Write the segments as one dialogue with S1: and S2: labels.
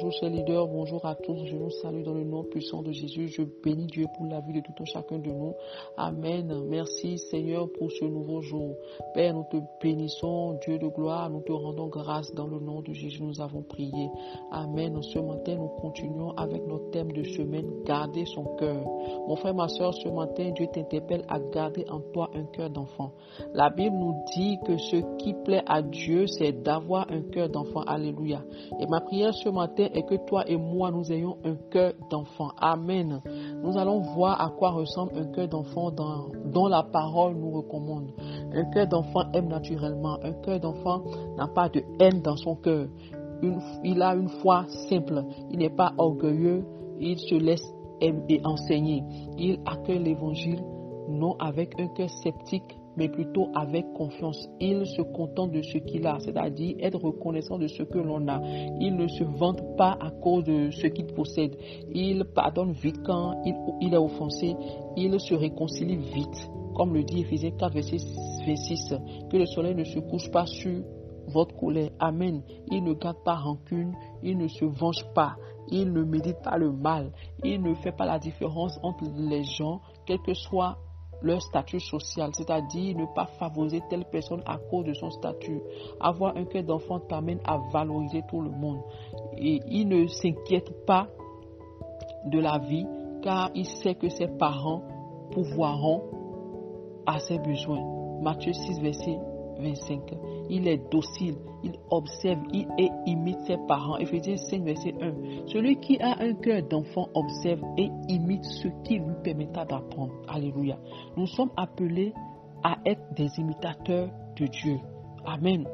S1: bonjour chers leaders, bonjour à tous. Je nous salue dans le nom puissant de Jésus. Je bénis Dieu pour la vie de tout un chacun de nous. Amen. Merci Seigneur pour ce nouveau jour. Père, nous te bénissons, Dieu de gloire. Nous te rendons grâce dans le nom de Jésus. Nous avons prié. Amen. Ce matin, nous continuons avec notre thème de semaine, garder son cœur. Mon frère, ma soeur, ce matin, Dieu t'interpelle à garder en toi un cœur d'enfant. La Bible nous dit que ce qui plaît à Dieu, c'est d'avoir un cœur d'enfant. Alléluia. Et ma prière ce matin est que toi et moi, nous ayons un cœur d'enfant. Amen. Nous allons voir à quoi ressemble un cœur d'enfant dont la parole nous recommande. Un cœur d'enfant aime naturellement. Un cœur d'enfant n'a pas de haine dans son cœur. il a une foi simple. Il n'est pas orgueilleux. Il se laisse enseigner. Il accueille l'évangile non avec un cœur sceptique, mais plutôt avec confiance. Il se contente de ce qu'il a, c'est-à-dire être reconnaissant de ce que l'on a. Il ne se vante pas à cause de ce qu'il possède. Il pardonne vite quand il, est offensé. Il se réconcilie vite. Comme le dit Ephésiens 4, verset 26, que le soleil ne se couche pas sur votre colère. Amen. Il ne garde pas rancune, il ne se venge pas, il ne médite pas le mal, il ne fait pas la différence entre les gens, quel que soit leur statut social, c'est-à-dire ne pas favoriser telle personne à cause de son statut. Avoir un cœur d'enfant t'amène à valoriser tout le monde. Et il ne s'inquiète pas de la vie car il sait que ses parents pourvoiront à ses besoins. Matthieu 6, verset 25. Il est docile, il observe, il imite ses parents. Ephésiens 5, verset 1. Celui qui a un cœur d'enfant observe et imite ce qui lui permettra d'apprendre. Alléluia. Nous sommes appelés à être des imitateurs de Dieu. Amen.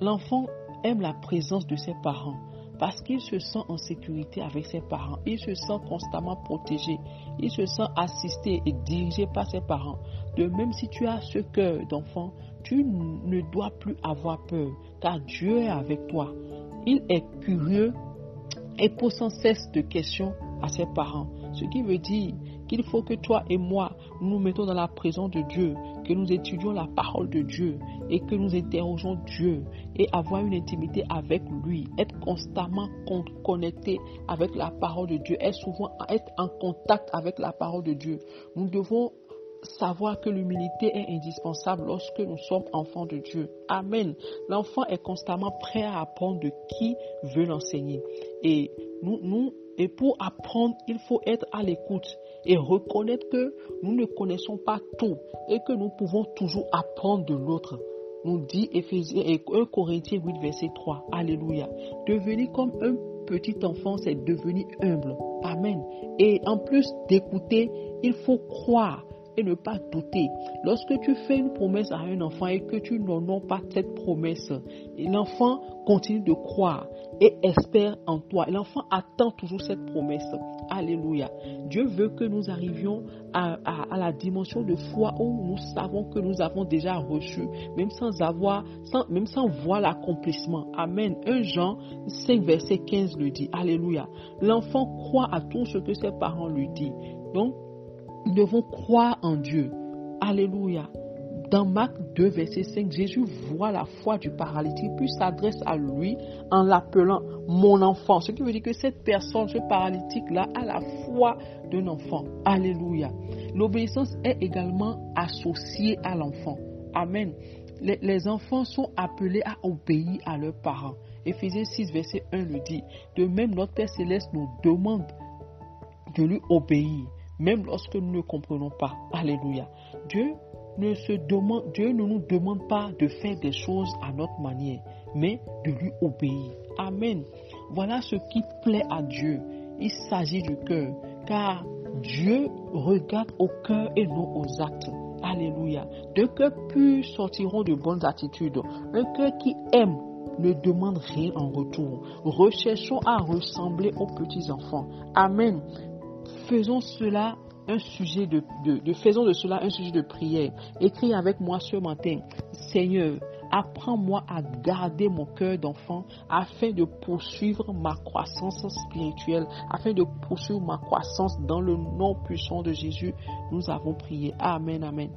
S1: L'enfant aime la présence de ses parents parce qu'il se sent en sécurité avec ses parents. Il se sent constamment protégé. Il se sent assisté et dirigé par ses parents. De même, si tu as ce cœur d'enfant, tu ne dois plus avoir peur, car Dieu est avec toi. Il est curieux et pose sans cesse de questions à ses parents. Ce qui veut dire qu'il faut que toi et moi nous nous mettons dans la présence de Dieu, que nous étudions la parole de Dieu et que nous interrogeons Dieu et avoir une intimité avec lui, être constamment connecté avec la parole de Dieu, être souvent être en contact avec la parole de Dieu. Nous devons savoir que l'humilité est indispensable lorsque nous sommes enfants de Dieu. Amen. L'enfant est constamment prêt à apprendre de qui veut l'enseigner. Et nous, nous, et pour apprendre, il faut être à l'écoute et reconnaître que nous ne connaissons pas tout et que nous pouvons toujours apprendre de l'autre. Nous dit Ephésiens et 1 Corinthiens 8, verset 3. Alléluia. Devenir comme un petit enfant, c'est devenir humble. Amen. Et en plus d'écouter, il faut croire ne pas douter. Lorsque tu fais une promesse à un enfant et que tu n'honores pas cette promesse, l'enfant continue de croire et espère en toi. L'enfant attend toujours cette promesse. Alléluia. Dieu veut que nous arrivions à, la dimension de foi où nous savons que nous avons déjà reçu, même sans avoir, même sans voir l'accomplissement. Amen. 1 Jean 5, verset 15 le dit. Alléluia. L'enfant croit à tout ce que ses parents lui disent. Donc, nous devons croire en Dieu. Alléluia. Dans Marc 2, verset 5, Jésus voit la foi du paralytique, puis s'adresse à lui en l'appelant mon enfant. Ce qui veut dire que cette personne, ce paralytique-là, a la foi d'un enfant. Alléluia. L'obéissance est également associée à l'enfant. Amen. Les, les, enfants sont appelés à obéir à leurs parents. Éphésiens 6, verset 1 le dit. De même, notre Père céleste nous demande de lui obéir même lorsque nous ne comprenons pas. Alléluia. Dieu ne, nous demande pas de faire des choses à notre manière, mais de lui obéir. Amen. Voilà ce qui plaît à Dieu. Il s'agit du cœur, car Dieu regarde au cœur et non aux actes. Alléluia. De cœurs purs sortiront de bonnes attitudes. Un cœur qui aime ne demande rien en retour. Recherchons à ressembler aux petits enfants. Amen faisons cela un sujet de, faisons de cela un sujet de prière. Écris avec moi ce matin, Seigneur, apprends-moi à garder mon cœur d'enfant afin de poursuivre ma croissance spirituelle, afin de poursuivre ma croissance dans le nom puissant de Jésus. Nous avons prié. Amen, amen.